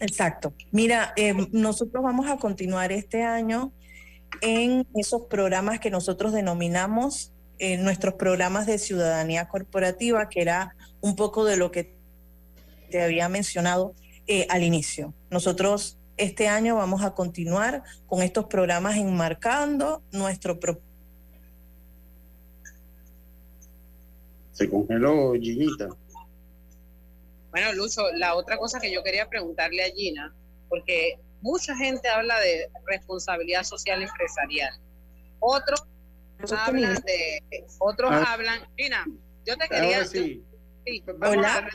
Exacto. Mira, nosotros vamos a continuar este año en esos programas que nosotros denominamos eh, nuestros programas de ciudadanía corporativa, que era un poco de lo que te había mencionado eh, al inicio. Nosotros este año vamos a continuar con estos programas enmarcando nuestro propósito. Se congeló Ginita. Bueno, Lucho, la otra cosa que yo quería preguntarle a Gina, porque mucha gente habla de responsabilidad social empresarial. Otros hablan de, otros ah. hablan, Gina, yo te quería, sí. Sí, Hola.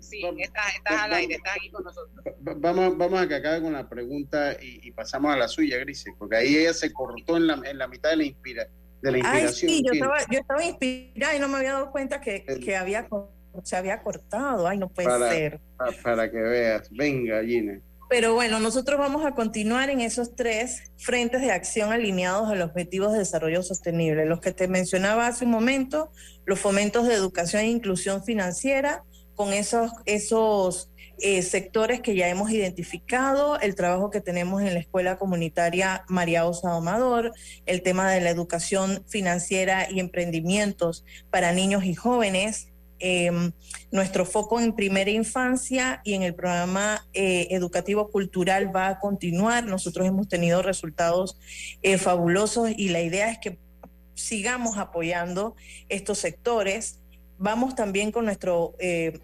sí, estás, estás al aire, estás aquí con nosotros. Vamos, vamos a que acabe con la pregunta y, y, pasamos a la suya, Grise, porque ahí ella se cortó en la, en la mitad de la, inspira, de la inspiración. Ay, sí, yo estaba, yo estaba inspirada y no me había dado cuenta que, que había, se había cortado. Ay, no puede para, ser. Para, para, que veas. Venga, Gina. Pero bueno, nosotros vamos a continuar en esos tres frentes de acción alineados a los objetivos de desarrollo sostenible, los que te mencionaba hace un momento, los fomentos de educación e inclusión financiera, con esos, esos eh, sectores que ya hemos identificado, el trabajo que tenemos en la Escuela Comunitaria María Osa Amador, el tema de la educación financiera y emprendimientos para niños y jóvenes, eh, nuestro foco en primera infancia y en el programa eh, educativo cultural va a continuar. Nosotros hemos tenido resultados eh, fabulosos y la idea es que sigamos apoyando estos sectores. Vamos también con nuestro, eh,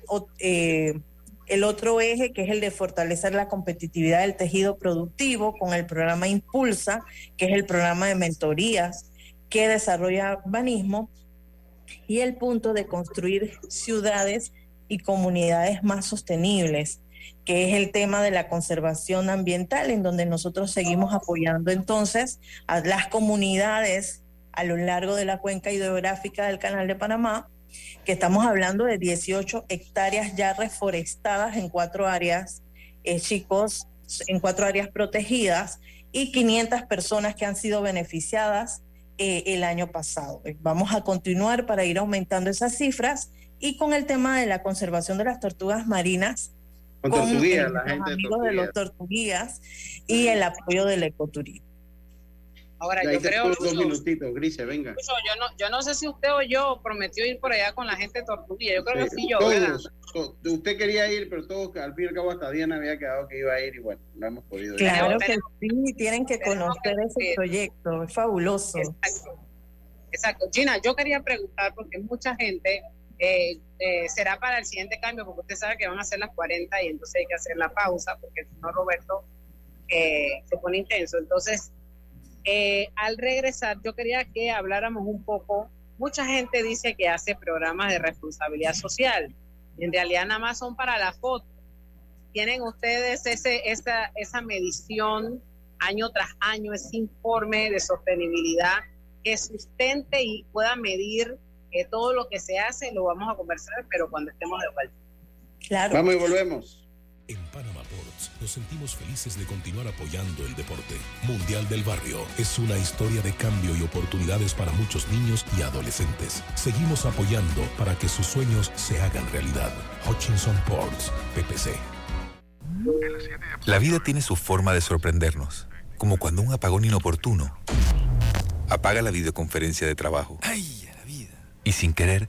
el otro eje, que es el de fortalecer la competitividad del tejido productivo con el programa Impulsa, que es el programa de mentorías que desarrolla Banismo y el punto de construir ciudades y comunidades más sostenibles, que es el tema de la conservación ambiental, en donde nosotros seguimos apoyando entonces a las comunidades a lo largo de la cuenca hidrográfica del Canal de Panamá, que estamos hablando de 18 hectáreas ya reforestadas en cuatro áreas, eh, chicos, en cuatro áreas protegidas y 500 personas que han sido beneficiadas eh, el año pasado. Vamos a continuar para ir aumentando esas cifras y con el tema de la conservación de las tortugas marinas. Con, tortuguías, la gente de los tortuguías y el apoyo del ecoturismo. Ahora, yo creo. Dos minutitos, Grise, venga. Yo no, yo no sé si usted o yo prometió ir por allá con la gente de Tortuguilla. Yo creo que sí, yo. Todos, todos, usted quería ir, pero todos, al fin y al cabo, hasta Diana había quedado que iba a ir y bueno, no hemos podido ir. Claro que sí, tienen que conocer ese proyecto, es fabuloso. Exacto. Exacto. Gina, yo quería preguntar, porque mucha gente. Eh, eh, será para el siguiente cambio, porque usted sabe que van a ser las 40 y entonces hay que hacer la pausa, porque si no, Roberto eh, se pone intenso. Entonces, eh, al regresar, yo quería que habláramos un poco. Mucha gente dice que hace programas de responsabilidad social. En realidad, nada más son para la foto. ¿Tienen ustedes ese, esa, esa medición año tras año, ese informe de sostenibilidad que sustente y pueda medir que todo lo que se hace? Lo vamos a conversar, pero cuando estemos de vuelta. Claro. Vamos y volvemos. En Panama Ports nos sentimos felices de continuar apoyando el deporte. Mundial del Barrio es una historia de cambio y oportunidades para muchos niños y adolescentes. Seguimos apoyando para que sus sueños se hagan realidad. Hutchinson Ports, PPC. La vida tiene su forma de sorprendernos, como cuando un apagón inoportuno apaga la videoconferencia de trabajo. ¡Ay, la vida! Y sin querer,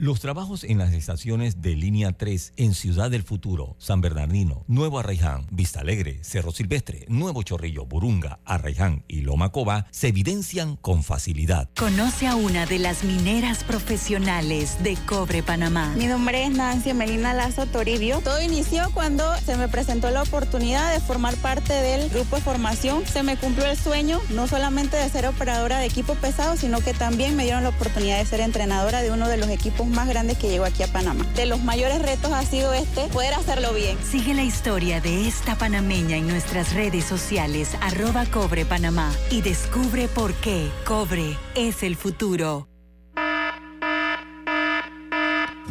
Los trabajos en las estaciones de línea 3 en Ciudad del Futuro, San Bernardino, Nuevo Arraiján, Vista Alegre, Cerro Silvestre, Nuevo Chorrillo, Burunga, Arraiján y Loma Coba se evidencian con facilidad. Conoce a una de las mineras profesionales de Cobre Panamá. Mi nombre es Nancy Melina Lazo Toribio. Todo inició cuando se me presentó la oportunidad de formar parte del grupo de formación. Se me cumplió el sueño no solamente de ser operadora de equipo pesado, sino que también me dieron la oportunidad de ser entrenadora de uno de los equipos más grandes que llegó aquí a Panamá. De los mayores retos ha sido este, poder hacerlo bien. Sigue la historia de esta panameña en nuestras redes sociales, arroba Cobre Panamá, y descubre por qué Cobre es el futuro.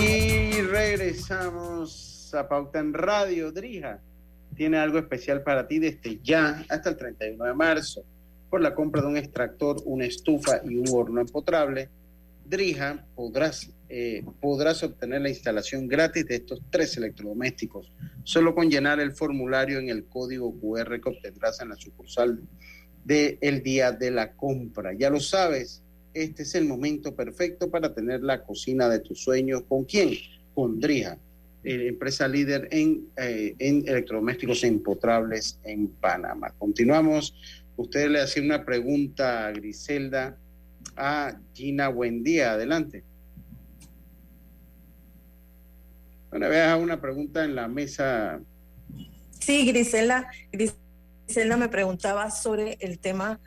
Y regresamos a Pauta en Radio. Drija tiene algo especial para ti desde ya hasta el 31 de marzo. Por la compra de un extractor, una estufa y un horno empotrable, Drija podrás, eh, podrás obtener la instalación gratis de estos tres electrodomésticos, solo con llenar el formulario en el código QR que obtendrás en la sucursal del día de la compra. Ya lo sabes, este es el momento perfecto para tener la cocina de tus sueños. ¿Con quién? Con Drija, empresa líder en, eh, en electrodomésticos empotrables en Panamá. Continuamos. Usted le hacía una pregunta a Griselda, a Gina Buendía. Adelante. Bueno, vea una pregunta en la mesa. Sí, Grisela, Grisela me preguntaba sobre el tema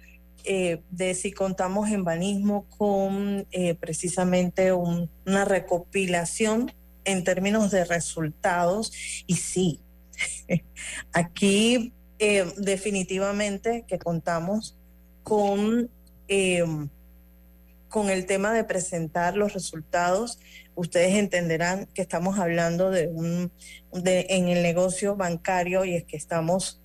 eh, de si contamos en banismo con eh, precisamente un- una recopilación en términos de resultados. Y sí, aquí eh, definitivamente que contamos con, con el tema de presentar los resultados. Ustedes entenderán que estamos hablando de un de, en el negocio bancario y es que estamos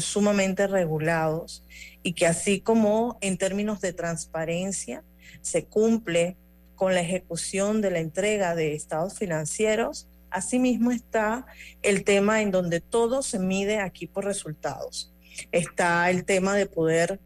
sumamente regulados y que así como en términos de transparencia se cumple con la ejecución de la entrega de estados financieros, asimismo está el tema en donde todo se mide aquí por resultados. Está el tema de poder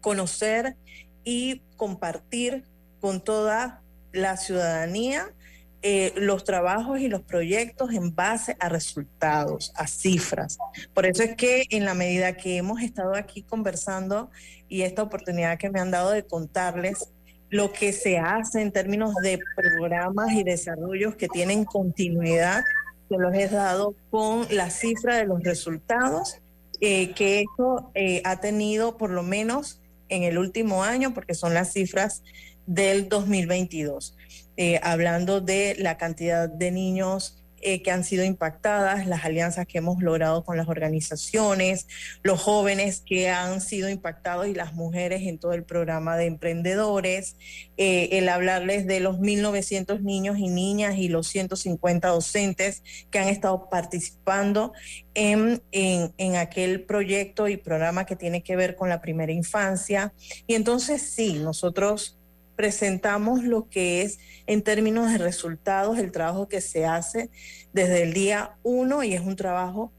conocer y compartir con toda la ciudadanía eh, los trabajos y los proyectos en base a resultados, a cifras. Por eso es que en la medida que hemos estado aquí conversando y esta oportunidad que me han dado de contarles lo que se hace en términos de programas y desarrollos que tienen continuidad, se los he dado con la cifra de los resultados eh, que esto eh, ha tenido por lo menos en el último año, porque son las cifras del 2022 eh, hablando de la cantidad de niños eh, que han sido impactadas, las alianzas que hemos logrado con las organizaciones, los jóvenes que han sido impactados y las mujeres en todo el programa de emprendedores, eh, el hablarles de los 1.900 niños y niñas y los 150 docentes que han estado participando en, en, en aquel proyecto y programa que tiene que ver con la primera infancia. Y entonces sí, nosotros presentamos lo que es en términos de resultados el trabajo que se hace desde el día uno y es un trabajo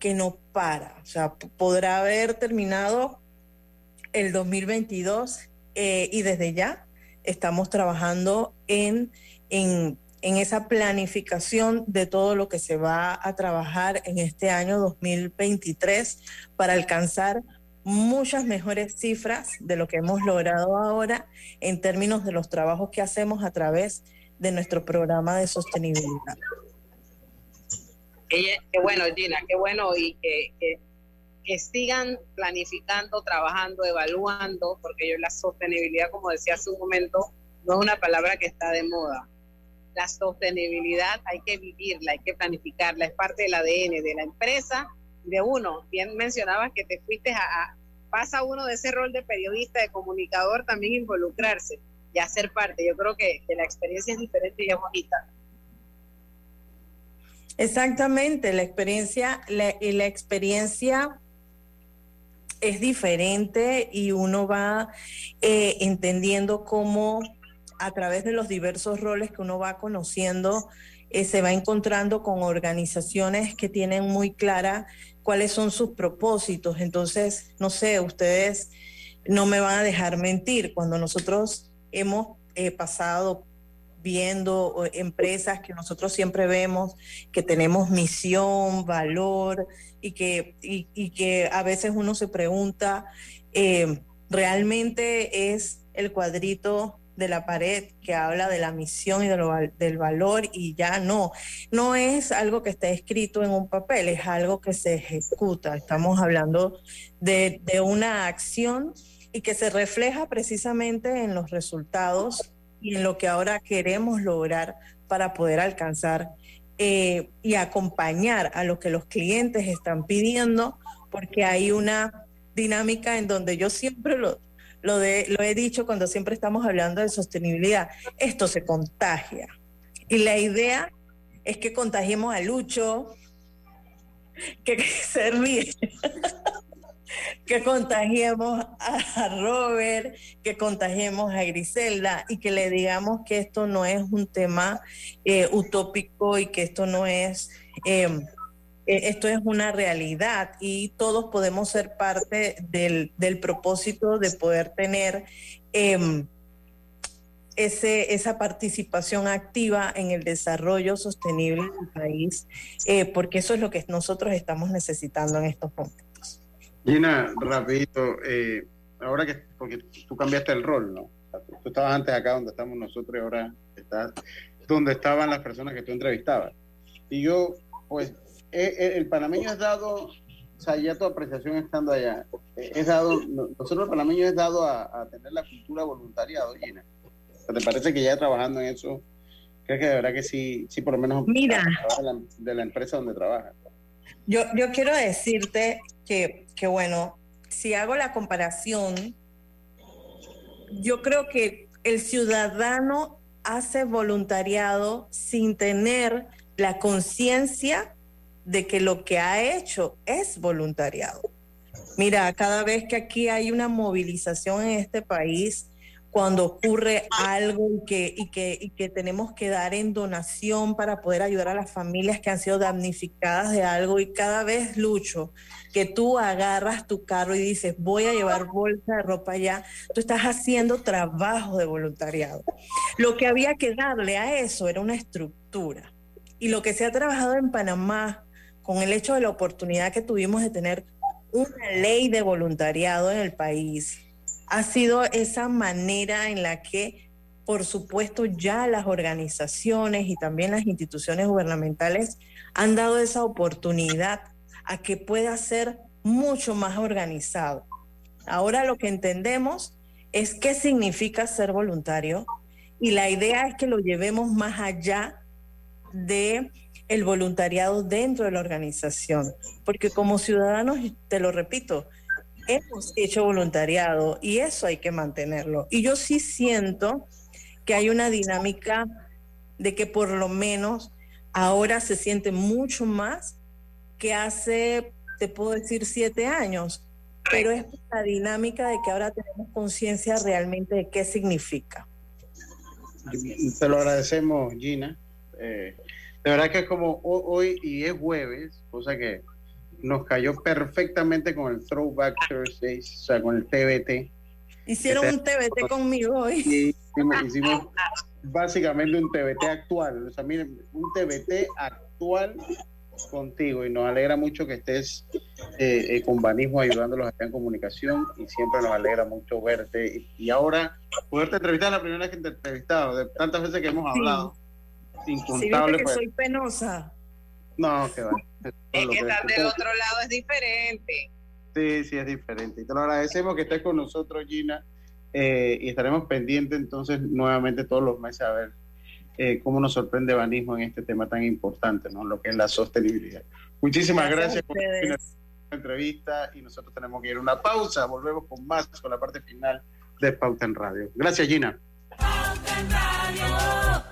que no para. O sea, podrá haber terminado el 2022 eh, y desde ya estamos trabajando en, en, en esa planificación de todo lo que se va a trabajar en este año 2023 para alcanzar muchas mejores cifras de lo que hemos logrado ahora en términos de los trabajos que hacemos a través de nuestro programa de sostenibilidad. Qué, bueno, Gina, qué bueno y que, que, que sigan planificando, trabajando, evaluando, porque yo la sostenibilidad, como decía hace un momento, no es una palabra que está de moda. La sostenibilidad hay que vivirla, hay que planificarla, es parte del ADN de la empresa de uno. Bien mencionabas que te fuiste a, pasa uno de ese rol de periodista, de comunicador, también involucrarse y hacer parte. Yo creo que, que la experiencia es diferente y es bonita. Exactamente, la experiencia, la, y la experiencia es diferente y uno va eh, entendiendo cómo a través de los diversos roles que uno va conociendo, eh, se va encontrando con organizaciones que tienen muy clara cuáles son sus propósitos. Entonces, no sé, ustedes no me van a dejar mentir. Cuando nosotros hemos eh, pasado viendo empresas que nosotros siempre vemos que tenemos misión, valor y que, y que a veces uno se pregunta, eh, ¿realmente es el cuadrito de la pared que habla de la misión y del valor y ya no. No es algo que esté escrito en un papel, es algo que se ejecuta. Estamos hablando de, de una acción y que se refleja precisamente en los resultados y en lo que ahora queremos lograr para poder alcanzar eh, y acompañar a lo que los clientes están pidiendo, porque hay una dinámica en donde yo siempre lo, lo, de, lo he dicho cuando siempre estamos hablando de sostenibilidad, esto se contagia. Y la idea es que contagiemos a Lucho, que, que se que contagiemos a Robert, que contagiemos a Griselda y que le digamos que esto no es un tema eh, utópico y que esto no es, em, eh, esto es una realidad y todos podemos ser parte del, propósito de poder tener em, ese, esa participación activa en el desarrollo sostenible del país, eh, porque eso es lo que nosotros estamos necesitando en estos momentos. Gina, rapidito, eh, ahora que, porque tú cambiaste el rol, ¿no? Tú, estabas antes acá donde estamos nosotros y ahora estás donde estaban las personas que tú entrevistabas. Y yo, pues, eh, eh, el panameño es dado, o sea, ya tu apreciación estando allá, es dado, nosotros el panameño es dado a, tener la cultura voluntariado, Gina. ¿Te parece que ya trabajando en eso, crees que de verdad que sí, sí por lo menos Mira. De, la, de la empresa donde trabajas? Yo, yo quiero decirte que, que, bueno, si hago la comparación, yo creo que el ciudadano hace voluntariado sin tener la conciencia de que lo que ha hecho es voluntariado. Mira, cada vez que aquí hay una movilización en este país, cuando ocurre algo y que, y, que, y que tenemos que dar en donación para poder ayudar a las familias que han sido damnificadas de algo y cada vez lucho que tú agarras tu carro y dices voy a llevar bolsa de ropa allá, tú estás haciendo trabajo de voluntariado. Lo que había que darle a eso era una estructura y lo que se ha trabajado en Panamá con el hecho de la oportunidad que tuvimos de tener una ley de voluntariado en el país ha sido esa manera en la que, por supuesto, ya las organizaciones y también las instituciones gubernamentales han dado esa oportunidad a que pueda ser mucho más organizado. Ahora lo que entendemos es qué significa ser voluntario y la idea es que lo llevemos más allá de el voluntariado dentro de la organización, porque como ciudadanos, te lo repito, hemos hecho voluntariado y eso hay que mantenerlo. Y yo sí siento que hay una dinámica de que por lo menos ahora se siente mucho más que hace, te puedo decir, siete años. Pero es la dinámica de que ahora tenemos conciencia realmente de qué significa. Te lo agradecemos, Gina. Eh, de verdad que es como hoy y es jueves, cosa que nos cayó perfectamente con el Throwback Thursdays, o sea, con el TBT. Hicieron un TBT conmigo hoy. Sí, hicimos, básicamente un TBT actual, o sea, miren, un TBT actual contigo y nos alegra mucho que estés eh, eh, con Banismo ayudándolos acá en comunicación y siempre nos alegra mucho verte y, ahora poderte entrevistar la primera vez que te he entrevistado, de tantas veces que hemos hablado. Incontables. que pues. soy penosa. No, que va. Es que estar del otro lado es diferente. Sí, sí, es diferente. Y te lo agradecemos que estés con nosotros, Gina, eh, y estaremos pendientes entonces nuevamente todos los meses a ver eh, cómo nos sorprende Banismo en este tema tan importante, ¿no? Lo que es la sostenibilidad. Muchísimas gracias, por la entrevista y nosotros tenemos que ir a una pausa. Volvemos con más, con la parte final de Pauta en Radio. Gracias, Gina. Pauta en Radio.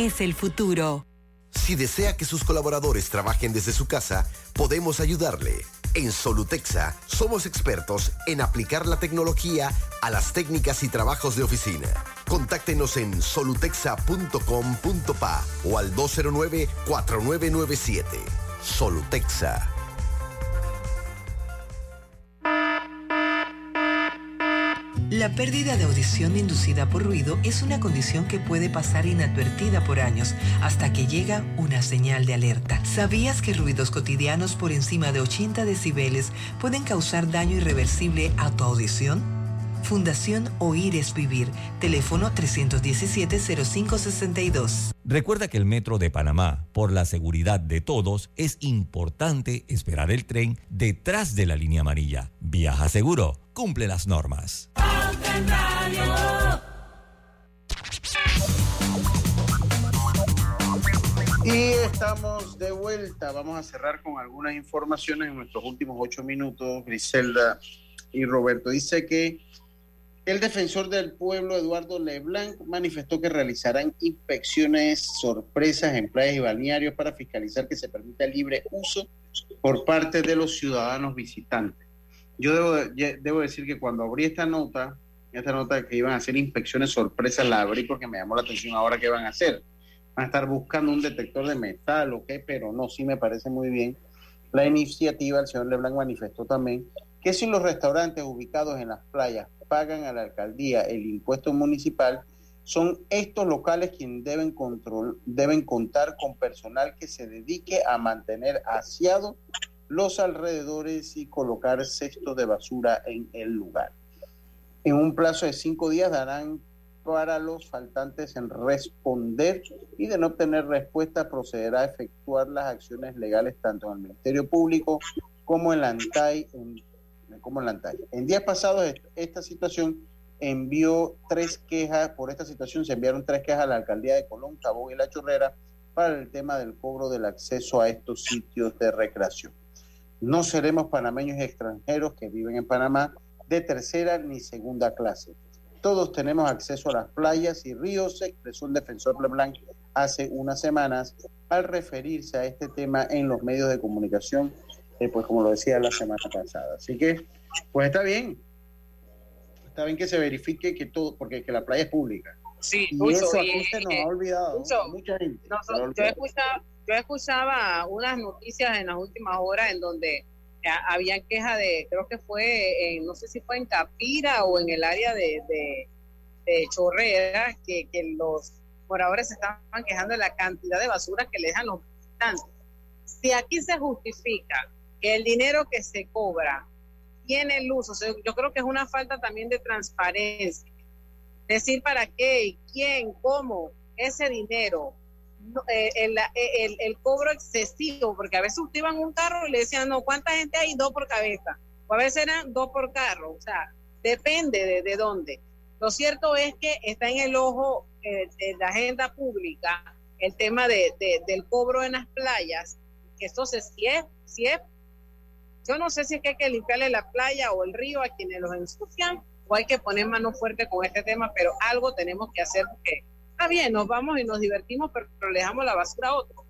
el futuro. Si desea que sus colaboradores trabajen desde su casa, podemos ayudarle. En Solutexa somos expertos en aplicar la tecnología a las técnicas y trabajos de oficina. Contáctenos en solutexa.com.pa o al 209-4997. Solutexa. La pérdida de audición inducida por ruido es una condición que puede pasar inadvertida por años hasta que llega una señal de alerta. ¿Sabías que ruidos cotidianos por encima de 80 decibeles pueden causar daño irreversible a tu audición? Fundación Oír es Vivir, teléfono 317-0562. Recuerda que el Metro de Panamá, por la seguridad de todos, es importante esperar el tren detrás de la línea amarilla. Viaja seguro, cumple las normas. Y estamos de vuelta. Vamos a cerrar con algunas informaciones en nuestros últimos ocho minutos. Griselda y Roberto. Dice que el defensor del pueblo, Eduardo Leblanc, manifestó que realizarán inspecciones sorpresas en playas y balnearios para fiscalizar que se permita libre uso por parte de los ciudadanos visitantes. Yo debo, decir que cuando abrí esta nota, esta nota que iban a hacer inspecciones sorpresas, la abrí porque me llamó la atención ahora qué van a hacer. Van a estar buscando un detector de metal o qué, pero no, sí me parece muy bien. La iniciativa, el señor Leblanc manifestó también que si los restaurantes ubicados en las playas pagan a la alcaldía el impuesto municipal, son estos locales quienes deben, contar con personal que se dedique a mantener aseados los alrededores y colocar cestos de basura en el lugar. En un plazo de cinco días darán para los faltantes en responder y de no obtener respuesta procederá a efectuar las acciones legales tanto en el Ministerio Público como en la ANTAI. En, como en, la ANTAI. en días pasados esta situación envió tres quejas, por esta situación se enviaron tres quejas a la alcaldía de Colón, Cabo y La Chorrera para el tema del cobro del acceso a estos sitios de recreación. No seremos panameños extranjeros que viven en Panamá de tercera ni segunda clase. Todos tenemos acceso a las playas y ríos, expresó el defensor Leblanc hace unas semanas al referirse a este tema en los medios de comunicación, eh, pues como lo decía la semana pasada. Así que, pues está bien, está bien que se verifique que todo, porque que la playa es pública. Sí, y Uso, eso y- aquí se nos eh, ha olvidado, Uso, mucha gente. No, yo, olvidado. escuchaba, yo escuchaba unas noticias en las últimas horas en donde ha- habían quejas de, creo que fue, en, no sé si fue en Capira o en el área de, de, de Chorrera, que, que los moradores se estaban quejando de la cantidad de basura que le dejan los visitantes. Si aquí se justifica que el dinero que se cobra tiene el uso, yo creo que es una falta también de transparencia decir para qué quién, cómo, ese dinero, eh, el, el- el cobro excesivo, porque a veces usted iba en un carro y le decían, no, ¿cuánta gente hay? Dos por cabeza, o a veces eran dos por carro, o sea, depende de, de dónde. Lo cierto es que está en el ojo eh, de la agenda pública el tema de, de- del cobro en las playas, que entonces si es, si es yo no sé si es que hay que limpiarle la playa o el río a quienes los ensucian o hay que poner mano fuerte con este tema, pero algo tenemos que hacer porque está bien, nos vamos y nos divertimos, pero, pero le dejamos la basura a otro.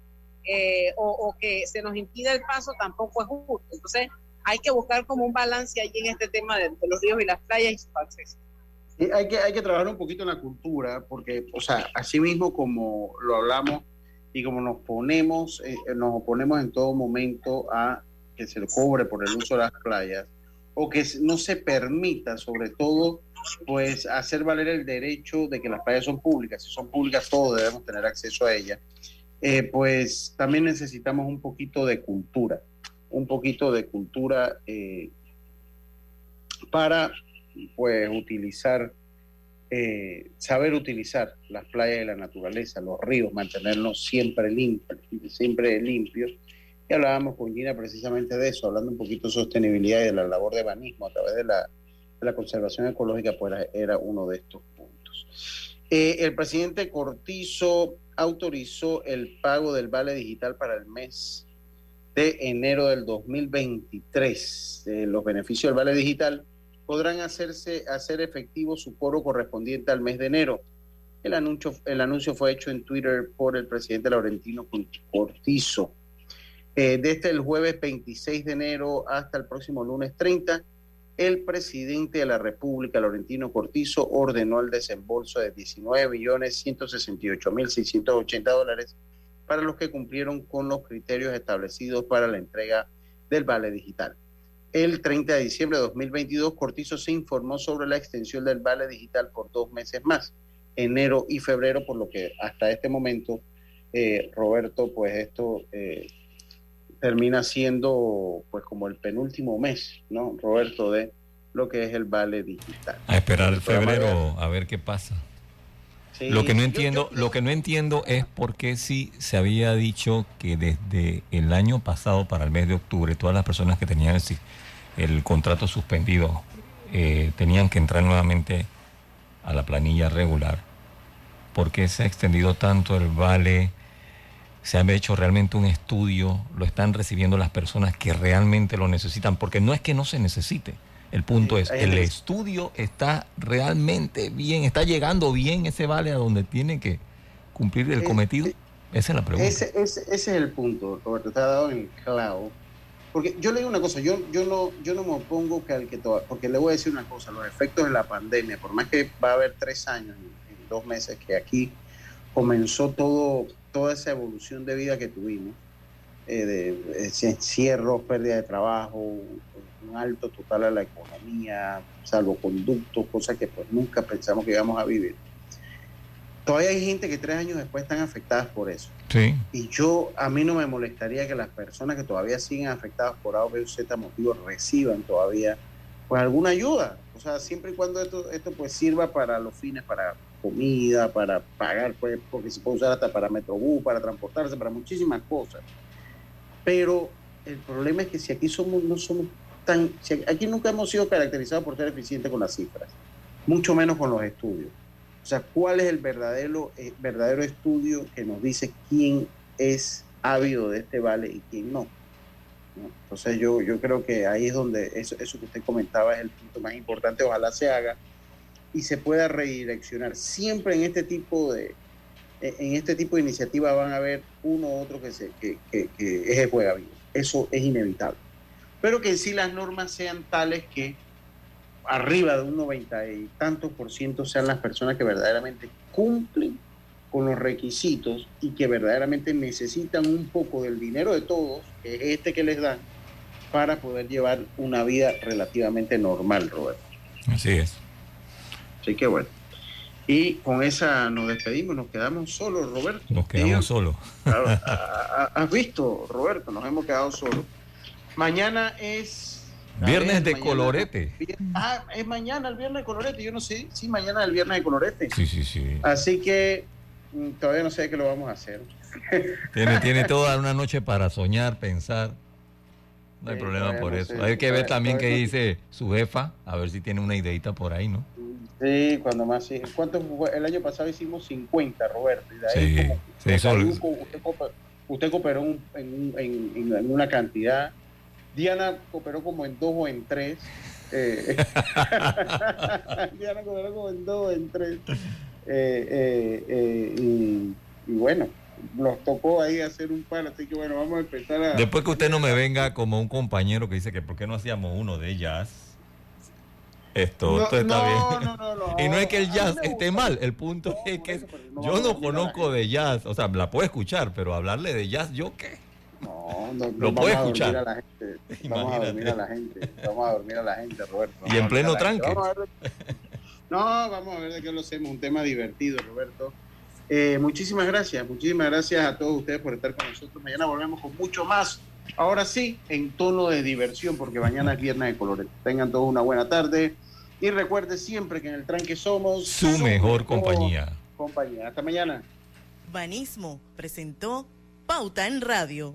Eh, o, o que se nos impida el paso tampoco es justo. Entonces hay que buscar como un balance allí en este tema de, de los ríos y las playas y sus accesos. Sí, hay que, hay que trabajar un poquito en la cultura, porque, o sea, así mismo como lo hablamos y como nos ponemos, eh, nos oponemos en todo momento a que se cobre por el uso de las playas, o que no se permita, sobre todo, pues hacer valer el derecho de que las playas son públicas. Si son públicas, todos debemos tener acceso a ellas. Eh, pues también necesitamos un poquito de cultura, un poquito de cultura eh, para pues utilizar eh, saber utilizar las playas y la naturaleza, los ríos, mantenerlos siempre limpios, siempre limpios. Y hablábamos con Gina precisamente de eso, hablando un poquito de sostenibilidad y de la labor de banismo a través de la, conservación ecológica, pues era uno de estos puntos. Eh, el presidente Cortizo autorizó el pago del vale digital para el mes de enero del 2023. Eh, los beneficios del vale digital podrán hacerse hacer efectivo su coro correspondiente al mes de enero. El anuncio, el anuncio fue hecho en Twitter por el presidente Laurentino Cortizo. Eh, desde el jueves 26 de enero hasta el próximo lunes 30, el presidente de la República, Laurentino Cortizo, ordenó el desembolso de 19.168.680 dólares para los que cumplieron con los criterios establecidos para la entrega del vale digital. El 30 de diciembre de 2022, Cortizo se informó sobre la extensión del vale digital por dos meses más, enero y febrero, por lo que hasta este momento, eh, Roberto, pues esto eh, termina siendo pues como el penúltimo mes, ¿no, Roberto, de lo que es el vale digital. A esperar el febrero a ver qué pasa. lo que no entiendo, lo que no entiendo es por qué si se había dicho que desde el año pasado para el mes de octubre todas las personas que tenían el, el contrato suspendido eh, tenían que entrar nuevamente a la planilla regular. ¿Por qué se ha extendido tanto el vale? Se ha hecho realmente un estudio, lo están recibiendo las personas que realmente lo necesitan, porque no es que no se necesite. El punto es, el estudio está realmente bien, está llegando bien ese vale a donde tiene que cumplir el cometido. Esa es la pregunta. Ese, es el punto, Roberto, te ha dado en el clavo. Porque yo le digo una cosa, yo, yo, no, yo no me opongo que al que porque le voy a decir una cosa, los efectos de la pandemia, por más que va a haber tres años, en dos meses, que aquí comenzó todo toda esa evolución de vida que tuvimos, eh, de, encierros, pérdida de trabajo, un alto total a la economía, salvoconductos, cosas que pues nunca pensamos que íbamos a vivir. Todavía hay gente que tres años después están afectadas por eso. Sí. Y yo, a mí no me molestaría que las personas que todavía siguen afectadas por A o B o Z motivos reciban todavía pues alguna ayuda. O sea, siempre y cuando esto, esto pues sirva para los fines, para comida, para pagar, pues, porque se puede usar hasta para Metrobús, para transportarse, para muchísimas cosas. Pero el problema es que si aquí somos, no somos tan, aquí nunca hemos sido caracterizados por ser eficientes con las cifras, mucho menos con los estudios. O sea, ¿cuál es el verdadero, eh, verdadero estudio que nos dice quién es ávido de este vale y quién no? Entonces yo, yo creo que ahí es donde eso, eso que usted comentaba es el punto más importante, ojalá se haga y se pueda redireccionar. Siempre en este tipo de, en este tipo de iniciativas van a haber uno u otro que, se, que, es el juega vivo. Eso es inevitable. Pero que en sí las normas sean tales que arriba de un 90 y tantos por ciento sean las personas que verdaderamente cumplen con los requisitos y que verdaderamente necesitan un poco del dinero de todos, que es este que les dan, para poder llevar una vida relativamente normal, Roberto. Así es. Así que bueno. Y con esa nos despedimos, nos quedamos solos, Roberto. Nos quedamos solos. ¿Has visto, Roberto? Nos hemos quedado solos. Mañana es... Viernes de colorete. Ah, es mañana el viernes de colorete. Yo no sé. Sí, mañana es el viernes de colorete. Sí, sí, sí. Así que mm, todavía no sé qué lo vamos a hacer. Tiene, tiene toda una noche para soñar, pensar. No hay problema por eso. Hay que ver también qué dice su jefa, a ver si tiene una ideita por ahí, ¿no? Sí, cuando más. Sí. ¿Cuánto El año pasado hicimos 50, Roberto. Y de ahí sí, como, usted, cooperó en, en, en, una cantidad. Diana cooperó como en dos o en tres. Eh, Diana cooperó como en dos o en tres. Eh, eh, y, y bueno, nos tocó ahí hacer un par, así que bueno, vamos a empezar a... Después que usted no me venga como un compañero que dice que por qué no hacíamos uno de jazz. Esto, esto está bien. y no es que el jazz esté mal, el punto es que yo no conozco de jazz, o sea, la puedo escuchar, pero hablarle de jazz, ¿yo qué? No, no, lo puedo escuchar. A la gente. Vamos a dormir a la gente, vamos a dormir a la gente, Roberto. y en pleno tranque. no, vamos a ver de qué lo hacemos, un tema divertido, Roberto. Eh, muchísimas gracias, muchísimas gracias a todos ustedes por estar con nosotros. Mañana volvemos con mucho más. Ahora sí, en tono de diversión, porque mañana es viernes de colores. Tengan todos una buena tarde. Y recuerde siempre que en el tranque somos su, mejor compañía. compañía. Hasta mañana. Banismo presentó Pauta en Radio.